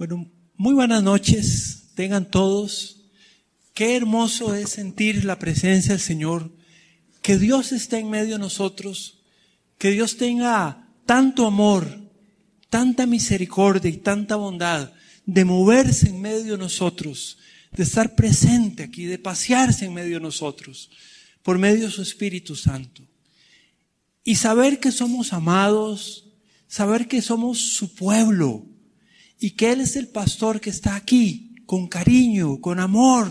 Bueno, muy buenas noches, tengan todos. Qué hermoso es sentir la presencia del Señor, que Dios esté en medio de nosotros, que Dios tenga tanto amor, tanta misericordia y tanta bondad de moverse en medio de nosotros, de estar presente aquí, de pasearse en medio de nosotros, por medio de su Espíritu Santo. Y saber que somos amados, saber que somos su pueblo, y que Él es el pastor que está aquí con cariño, con amor,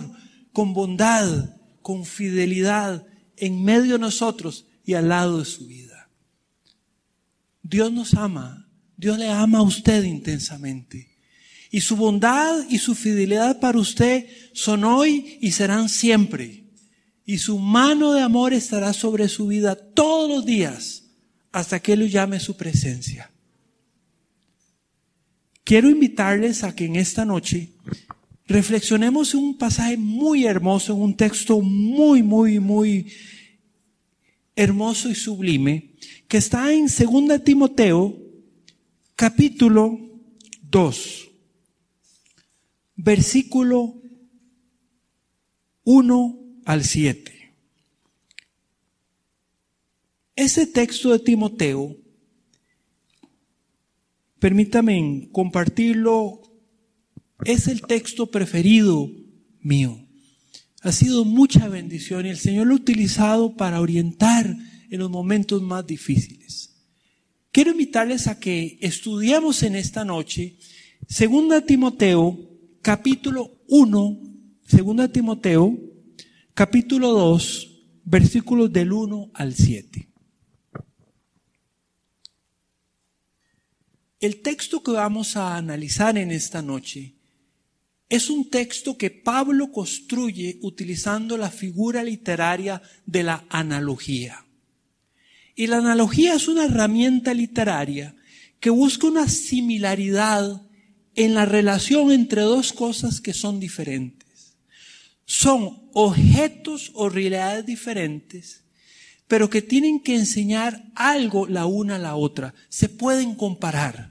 con bondad, con fidelidad en medio de nosotros y al lado de su vida. Dios nos ama, Dios le ama a usted intensamente. Y su bondad y su fidelidad para usted son hoy y serán siempre. Y su mano de amor estará sobre su vida todos los días hasta que Él lo llame su presencia. Quiero invitarles a que en esta noche reflexionemos en un pasaje muy hermoso, en un texto muy, muy, muy hermoso y sublime, que está en 2 Timoteo, capítulo 2, versículo 1 al 7. Ese texto de Timoteo permítame compartirlo, es el texto preferido mío. Ha sido mucha bendición y el Señor lo ha utilizado para orientar en los momentos más difíciles. Quiero invitarles a que estudiemos en esta noche 2 Timoteo capítulo 1, 2 Timoteo capítulo 2, versículos del 1 al 7. El texto que vamos a analizar en esta noche es un texto que Pablo construye utilizando la figura literaria de la analogía. Y la analogía es una herramienta literaria que busca una similaridad en la relación entre dos cosas que son diferentes. Son objetos o realidades diferentes, pero que tienen que enseñar algo la una a la otra. Se pueden comparar.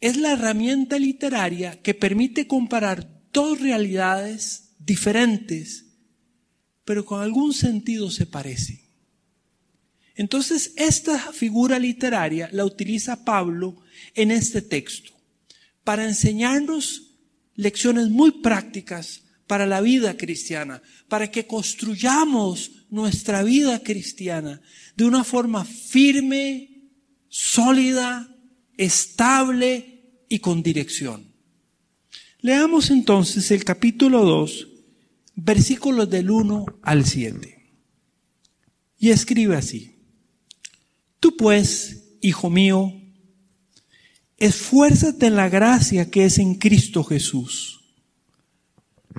Es la herramienta literaria que permite comparar dos realidades diferentes, pero con algún sentido se parecen. Entonces, esta figura literaria la utiliza Pablo en este texto para enseñarnos lecciones muy prácticas para la vida cristiana, para que construyamos nuestra vida cristiana de una forma firme, sólida, estable y con dirección. Leamos entonces el capítulo 2, versículos del 1 al 7. Y escribe así. Tú pues, hijo mío, esfuérzate en la gracia que es en Cristo Jesús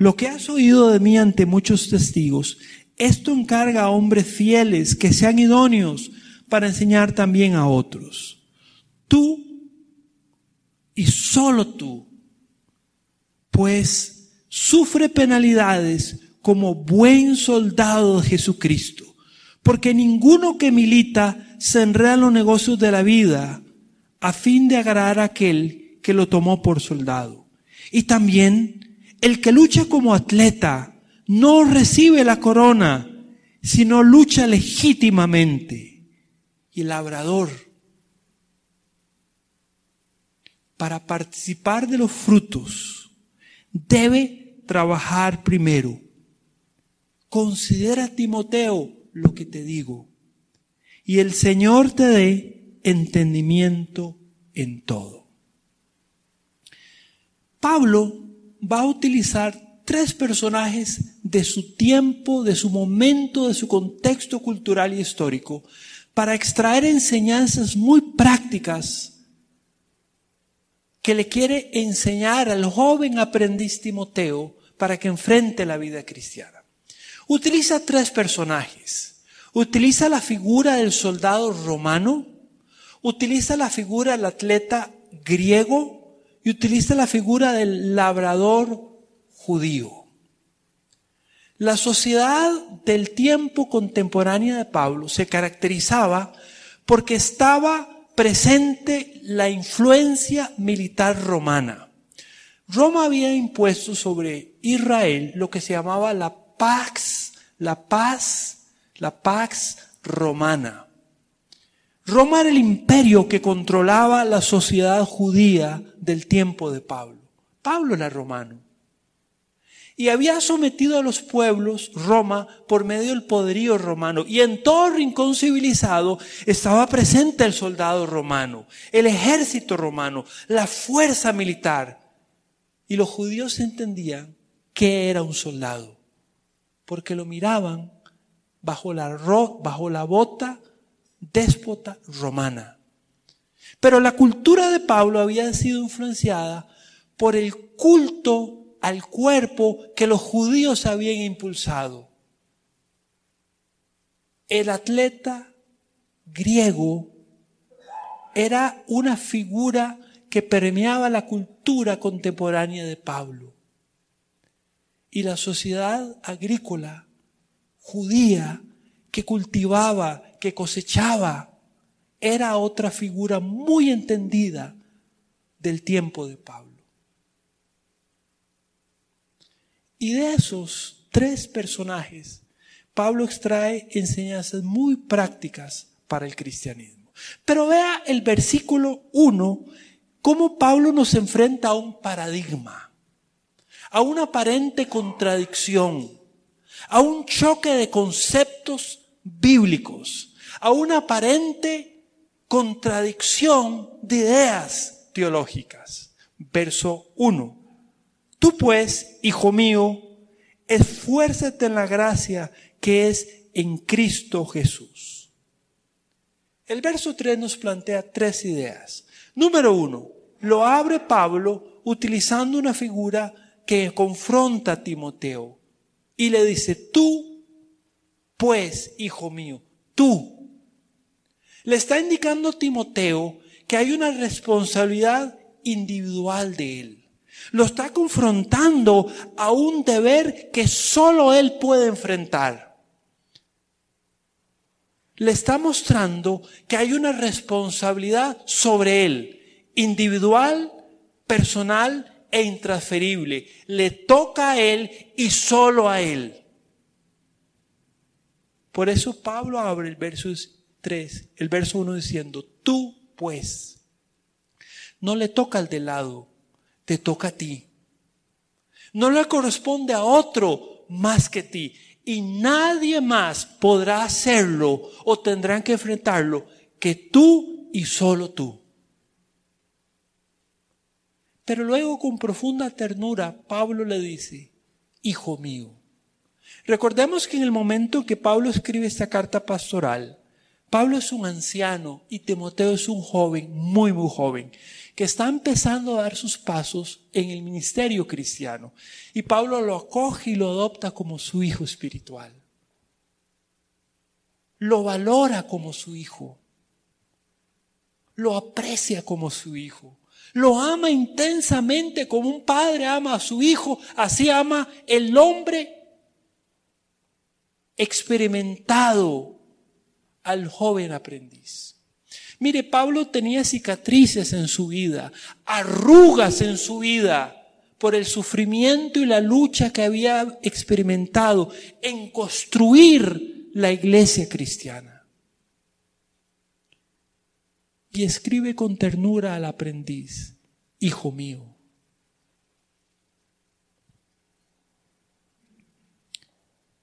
lo que has oído de mí ante muchos testigos, esto encarga a hombres fieles que sean idóneos para enseñar también a otros. Tú y solo tú, pues sufre penalidades como buen soldado de Jesucristo, porque ninguno que milita se enreda en los negocios de la vida a fin de agradar a aquel que lo tomó por soldado. Y también el que lucha como atleta no recibe la corona, sino lucha legítimamente. Y el labrador, para participar de los frutos, debe trabajar primero. Considera, Timoteo, lo que te digo. Y el Señor te dé entendimiento en todo. Pablo va a utilizar tres personajes de su tiempo, de su momento, de su contexto cultural y histórico, para extraer enseñanzas muy prácticas que le quiere enseñar al joven aprendiz Timoteo para que enfrente la vida cristiana. Utiliza tres personajes. Utiliza la figura del soldado romano, utiliza la figura del atleta griego y utiliza la figura del labrador judío. La sociedad del tiempo contemporáneo de Pablo se caracterizaba porque estaba presente la influencia militar romana. Roma había impuesto sobre Israel lo que se llamaba la Pax, la paz, la Pax romana. Roma era el imperio que controlaba la sociedad judía del tiempo de Pablo. Pablo era romano. Y había sometido a los pueblos Roma por medio del poderío romano. Y en todo rincón civilizado estaba presente el soldado romano, el ejército romano, la fuerza militar. Y los judíos entendían que era un soldado, porque lo miraban bajo la, bajo la bota déspota romana. Pero la cultura de Pablo había sido influenciada por el culto al cuerpo que los judíos habían impulsado. El atleta griego era una figura que permeaba la cultura contemporánea de Pablo. Y la sociedad agrícola judía que cultivaba, que cosechaba, era otra figura muy entendida del tiempo de Pablo. Y de esos tres personajes, Pablo extrae enseñanzas muy prácticas para el cristianismo. Pero vea el versículo 1, cómo Pablo nos enfrenta a un paradigma, a una aparente contradicción, a un choque de conceptos bíblicos, a una aparente contradicción de ideas teológicas. Verso 1. Tú pues, hijo mío, esfuérzate en la gracia que es en Cristo Jesús. El verso 3 nos plantea tres ideas. Número uno, lo abre Pablo utilizando una figura que confronta a Timoteo y le dice, tú, pues, hijo mío, tú. Le está indicando a Timoteo que hay una responsabilidad individual de él. Lo está confrontando a un deber que solo él puede enfrentar. Le está mostrando que hay una responsabilidad sobre él, individual, personal e intransferible. Le toca a él y solo a él. Por eso Pablo abre el verso 3, el verso 1 diciendo, tú pues, no le toca al de lado, te toca a ti. No le corresponde a otro más que ti. Y nadie más podrá hacerlo o tendrán que enfrentarlo que tú y solo tú. Pero luego con profunda ternura Pablo le dice, Hijo mío. Recordemos que en el momento que Pablo escribe esta carta pastoral, Pablo es un anciano y Timoteo es un joven, muy, muy joven que está empezando a dar sus pasos en el ministerio cristiano. Y Pablo lo acoge y lo adopta como su hijo espiritual. Lo valora como su hijo. Lo aprecia como su hijo. Lo ama intensamente como un padre ama a su hijo. Así ama el hombre experimentado al joven aprendiz. Mire, Pablo tenía cicatrices en su vida, arrugas en su vida por el sufrimiento y la lucha que había experimentado en construir la iglesia cristiana. Y escribe con ternura al aprendiz, Hijo mío,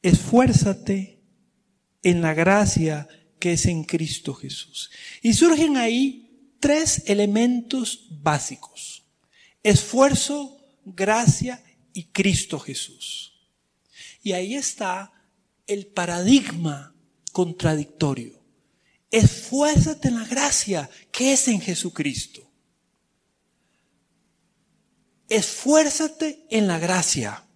esfuérzate en la gracia que es en Cristo Jesús. Y surgen ahí tres elementos básicos. Esfuerzo, gracia y Cristo Jesús. Y ahí está el paradigma contradictorio. Esfuérzate en la gracia que es en Jesucristo. Esfuérzate en la gracia.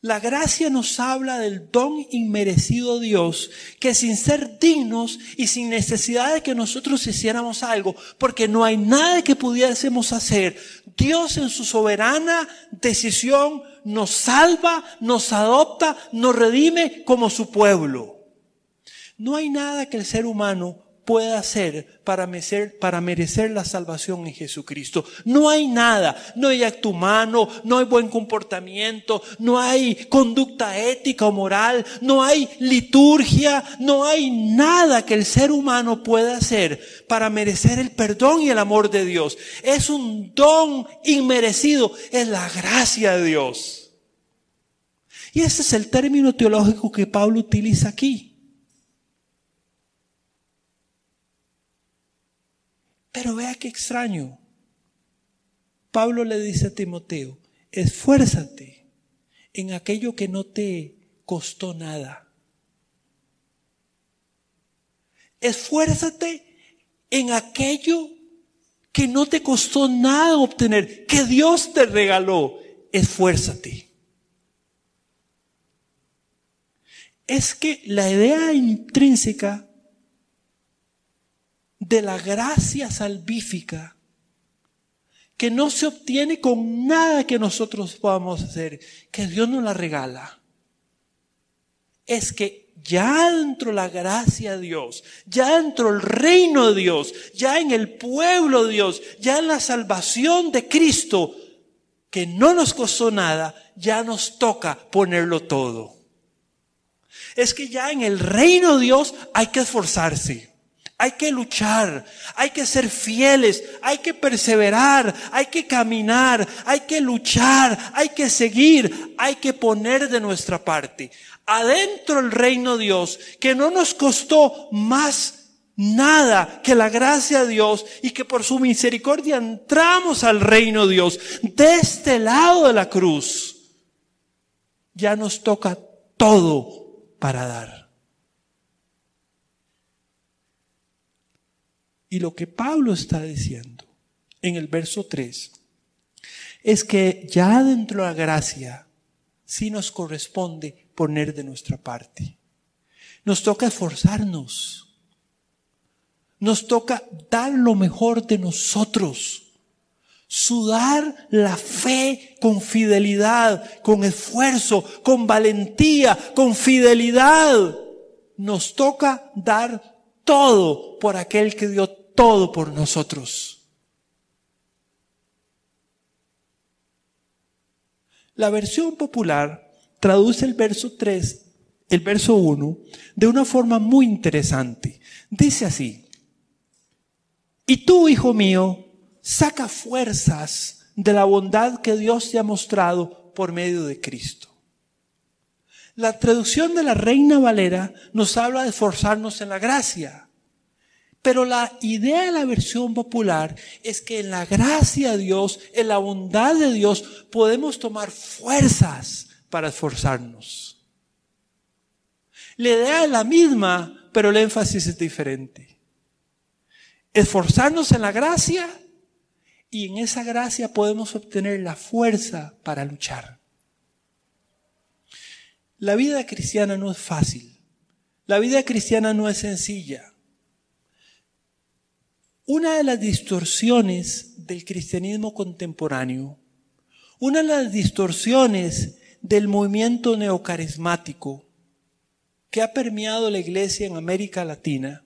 La gracia nos habla del don inmerecido de Dios, que sin ser dignos y sin necesidad de que nosotros hiciéramos algo, porque no hay nada que pudiésemos hacer, Dios en su soberana decisión nos salva, nos adopta, nos redime como su pueblo. No hay nada que el ser humano puede hacer para merecer, para merecer la salvación en Jesucristo. No hay nada, no hay acto humano, no hay buen comportamiento, no hay conducta ética o moral, no hay liturgia, no hay nada que el ser humano pueda hacer para merecer el perdón y el amor de Dios. Es un don inmerecido, es la gracia de Dios. Y ese es el término teológico que Pablo utiliza aquí. Pero vea qué extraño. Pablo le dice a Timoteo, esfuérzate en aquello que no te costó nada. Esfuérzate en aquello que no te costó nada obtener, que Dios te regaló. Esfuérzate. Es que la idea intrínseca de la gracia salvífica que no se obtiene con nada que nosotros podamos hacer, que Dios nos la regala. Es que ya dentro la gracia de Dios, ya dentro el reino de Dios, ya en el pueblo de Dios, ya en la salvación de Cristo, que no nos costó nada, ya nos toca ponerlo todo. Es que ya en el reino de Dios hay que esforzarse. Hay que luchar, hay que ser fieles, hay que perseverar, hay que caminar, hay que luchar, hay que seguir, hay que poner de nuestra parte. Adentro el reino de Dios, que no nos costó más nada que la gracia de Dios y que por su misericordia entramos al reino de Dios. De este lado de la cruz, ya nos toca todo para dar. Y lo que Pablo está diciendo en el verso 3 es que ya dentro de la gracia sí nos corresponde poner de nuestra parte. Nos toca esforzarnos. Nos toca dar lo mejor de nosotros. Sudar la fe con fidelidad, con esfuerzo, con valentía, con fidelidad. Nos toca dar todo por aquel que dio todo por nosotros. La versión popular traduce el verso 3, el verso 1, de una forma muy interesante. Dice así, y tú, hijo mío, saca fuerzas de la bondad que Dios te ha mostrado por medio de Cristo. La traducción de la Reina Valera nos habla de esforzarnos en la gracia. Pero la idea de la versión popular es que en la gracia de Dios, en la bondad de Dios, podemos tomar fuerzas para esforzarnos. La idea es la misma, pero el énfasis es diferente. Esforzarnos en la gracia y en esa gracia podemos obtener la fuerza para luchar. La vida cristiana no es fácil. La vida cristiana no es sencilla. Una de las distorsiones del cristianismo contemporáneo, una de las distorsiones del movimiento neocarismático que ha permeado la iglesia en América Latina,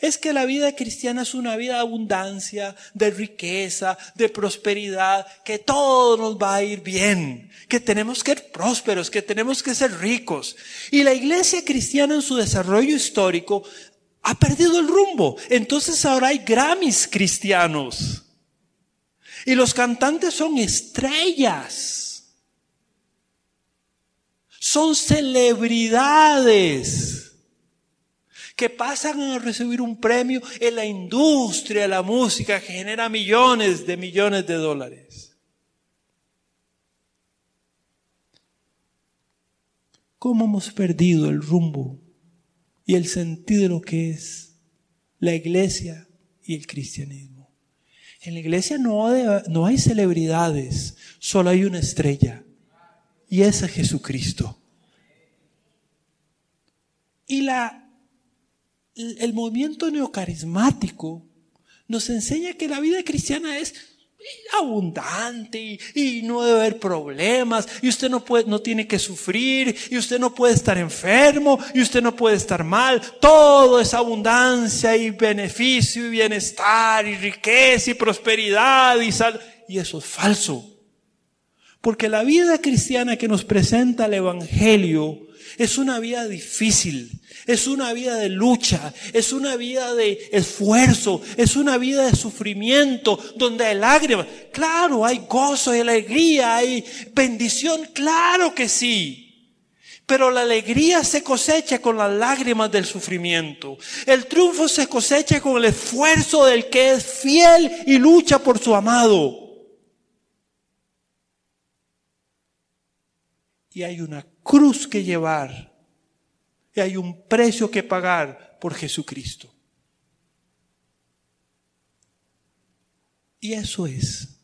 es que la vida cristiana es una vida de abundancia, de riqueza, de prosperidad, que todo nos va a ir bien, que tenemos que ser prósperos, que tenemos que ser ricos. Y la iglesia cristiana en su desarrollo histórico ha perdido el rumbo. Entonces ahora hay Grammys cristianos. Y los cantantes son estrellas. Son celebridades que pasan a recibir un premio en la industria de la música que genera millones de millones de dólares. ¿Cómo hemos perdido el rumbo y el sentido de lo que es la iglesia y el cristianismo. En la iglesia no, no hay celebridades, solo hay una estrella y esa es Jesucristo. Y la, el movimiento neocarismático nos enseña que la vida cristiana es abundante y, no debe haber problemas y usted no puede, no tiene que sufrir y usted no puede estar enfermo y usted no puede estar mal. Todo es abundancia y beneficio y bienestar y riqueza y prosperidad y sal. Y eso es falso. Porque la vida cristiana que nos presenta el Evangelio es una vida difícil, es una vida de lucha, es una vida de esfuerzo, es una vida de sufrimiento, donde hay lágrimas. Claro, hay gozo, hay alegría, hay bendición, claro que sí. Pero la alegría se cosecha con las lágrimas del sufrimiento. El triunfo se cosecha con el esfuerzo del que es fiel y lucha por su amado. Y hay una cruz que llevar y hay un precio que pagar por Jesucristo. Y eso es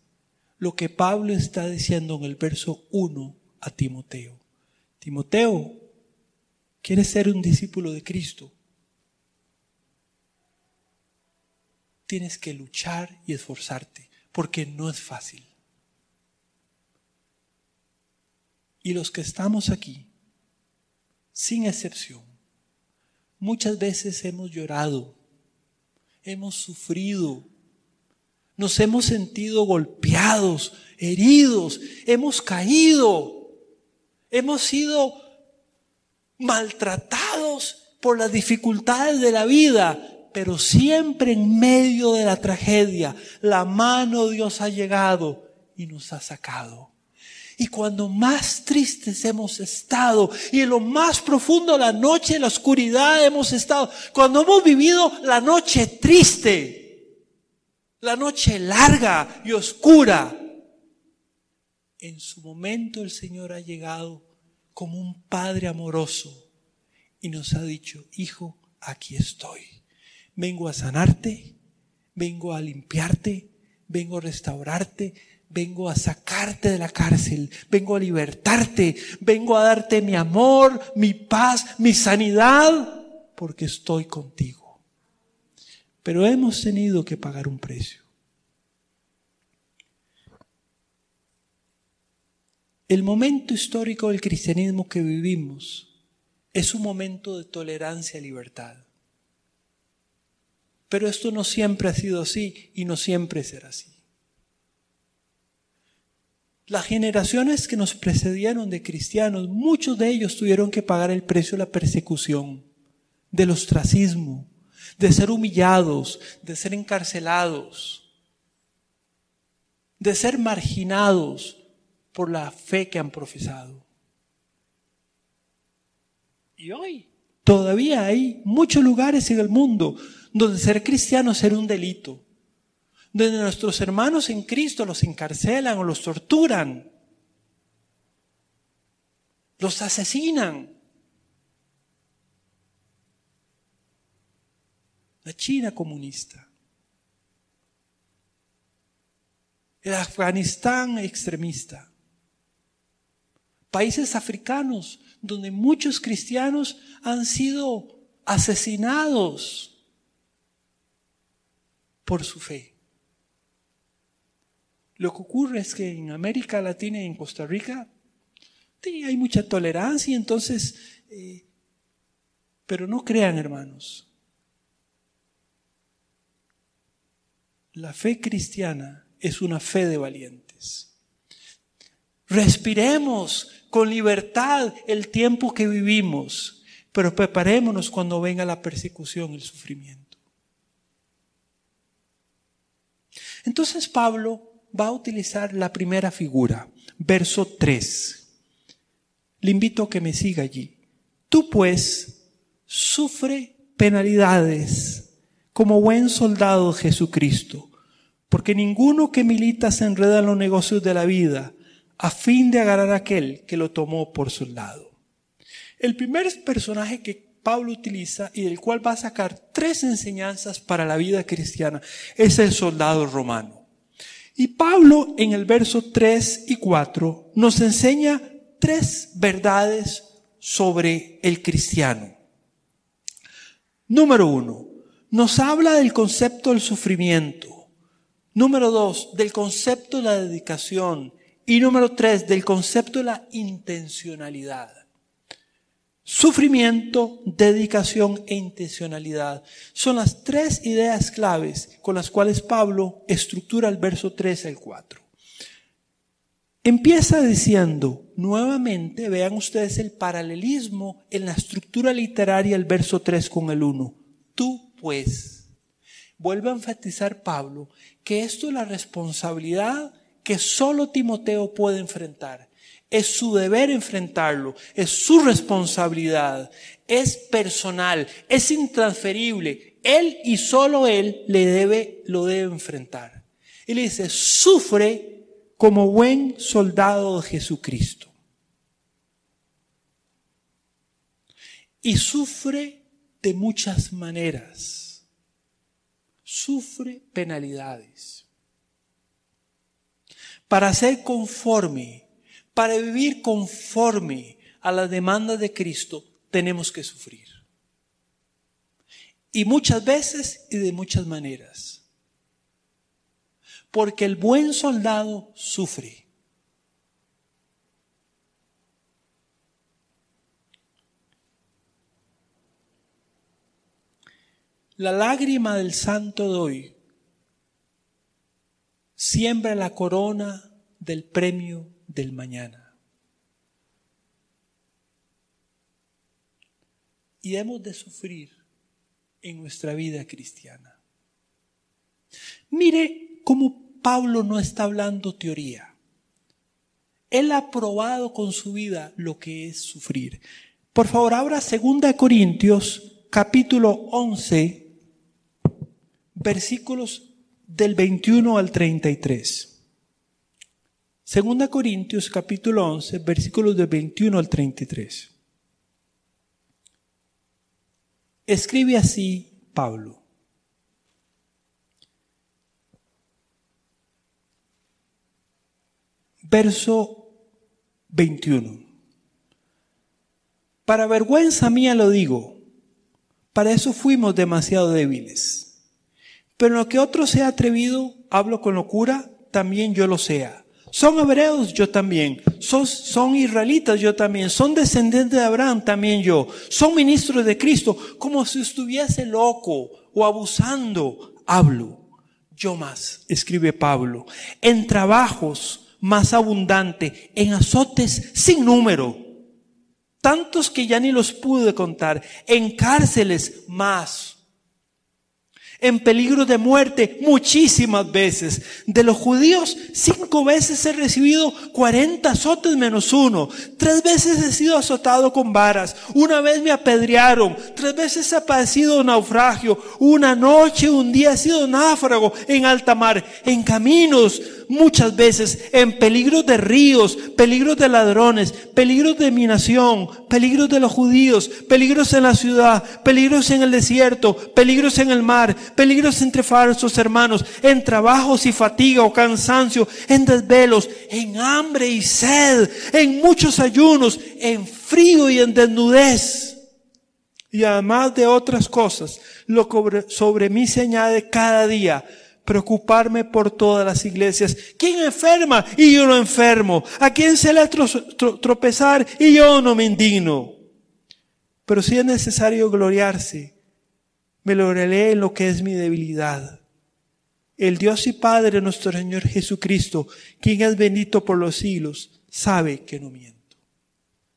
lo que Pablo está diciendo en el verso 1 a Timoteo. Timoteo, ¿quieres ser un discípulo de Cristo? Tienes que luchar y esforzarte, porque no es fácil. Y los que estamos aquí, sin excepción. Muchas veces hemos llorado, hemos sufrido, nos hemos sentido golpeados, heridos, hemos caído, hemos sido maltratados por las dificultades de la vida, pero siempre en medio de la tragedia, la mano de Dios ha llegado y nos ha sacado. Y cuando más tristes hemos estado y en lo más profundo de la noche, en la oscuridad hemos estado, cuando hemos vivido la noche triste, la noche larga y oscura, en su momento el Señor ha llegado como un Padre amoroso y nos ha dicho, hijo, aquí estoy. Vengo a sanarte, vengo a limpiarte, vengo a restaurarte, vengo a sacarte de la cárcel, vengo a libertarte, vengo a darte mi amor, mi paz, mi sanidad, porque estoy contigo. Pero hemos tenido que pagar un precio. El momento histórico del cristianismo que vivimos es un momento de tolerancia y libertad. Pero esto no siempre ha sido así y no siempre será así. Las generaciones que nos precedieron de cristianos, muchos de ellos tuvieron que pagar el precio de la persecución, del ostracismo, de ser humillados, de ser encarcelados, de ser marginados por la fe que han profesado. Y hoy todavía hay muchos lugares en el mundo donde ser cristiano es ser un delito donde nuestros hermanos en Cristo los encarcelan o los torturan, los asesinan. La China comunista, el Afganistán extremista, países africanos donde muchos cristianos han sido asesinados por su fe. Lo que ocurre es que en América Latina y en Costa Rica sí, hay mucha tolerancia, entonces, eh, pero no crean hermanos. La fe cristiana es una fe de valientes. Respiremos con libertad el tiempo que vivimos, pero preparémonos cuando venga la persecución, el sufrimiento. Entonces Pablo va a utilizar la primera figura, verso 3. Le invito a que me siga allí. Tú pues sufre penalidades como buen soldado Jesucristo, porque ninguno que milita se enreda en los negocios de la vida a fin de agarrar a aquel que lo tomó por soldado. El primer personaje que Pablo utiliza y del cual va a sacar tres enseñanzas para la vida cristiana es el soldado romano. Y Pablo en el verso 3 y 4 nos enseña tres verdades sobre el cristiano. Número uno, nos habla del concepto del sufrimiento. Número dos, del concepto de la dedicación. Y número tres, del concepto de la intencionalidad. Sufrimiento, dedicación e intencionalidad son las tres ideas claves con las cuales Pablo estructura el verso 3 al 4. Empieza diciendo, nuevamente, vean ustedes el paralelismo en la estructura literaria del verso 3 con el 1. Tú pues, vuelve a enfatizar Pablo que esto es la responsabilidad que solo Timoteo puede enfrentar. Es su deber enfrentarlo, es su responsabilidad, es personal, es intransferible. Él y solo él le debe, lo debe enfrentar. Y le dice, sufre como buen soldado de Jesucristo. Y sufre de muchas maneras. Sufre penalidades. Para ser conforme para vivir conforme a la demanda de Cristo, tenemos que sufrir. Y muchas veces y de muchas maneras. Porque el buen soldado sufre. La lágrima del santo de hoy siembra la corona del premio del mañana. Y hemos de sufrir en nuestra vida cristiana. Mire cómo Pablo no está hablando teoría. Él ha probado con su vida lo que es sufrir. Por favor, abra 2 Corintios capítulo 11, versículos del 21 al 33. Segunda Corintios capítulo 11, versículos de 21 al 33. Escribe así Pablo. Verso 21. Para vergüenza mía lo digo, para eso fuimos demasiado débiles. Pero lo que otro se ha atrevido, hablo con locura, también yo lo sea son hebreos, yo también. Son, son, israelitas, yo también. Son descendientes de Abraham, también yo. Son ministros de Cristo. Como si estuviese loco o abusando, hablo. Yo más, escribe Pablo. En trabajos más abundante, en azotes sin número. Tantos que ya ni los pude contar. En cárceles más en peligro de muerte muchísimas veces. De los judíos, cinco veces he recibido cuarenta azotes menos uno. Tres veces he sido azotado con varas. Una vez me apedrearon. Tres veces he padecido naufragio. Una noche, un día he sido náufrago en alta mar. En caminos, muchas veces en peligros de ríos, peligros de ladrones, peligros de mi nación, peligros de los judíos, peligros en la ciudad, peligros en el desierto, peligros en el mar, peligros entre falsos hermanos, en trabajos y fatiga o cansancio, en desvelos, en hambre y sed, en muchos ayunos, en frío y en desnudez. Y además de otras cosas, lo sobre mí se añade cada día preocuparme por todas las iglesias. ¿Quién enferma y yo no enfermo? ¿A quién se le tropezar y yo no me indigno? Pero si es necesario gloriarse, me lograré en lo que es mi debilidad. El Dios y Padre nuestro Señor Jesucristo, quien es bendito por los siglos, sabe que no miente.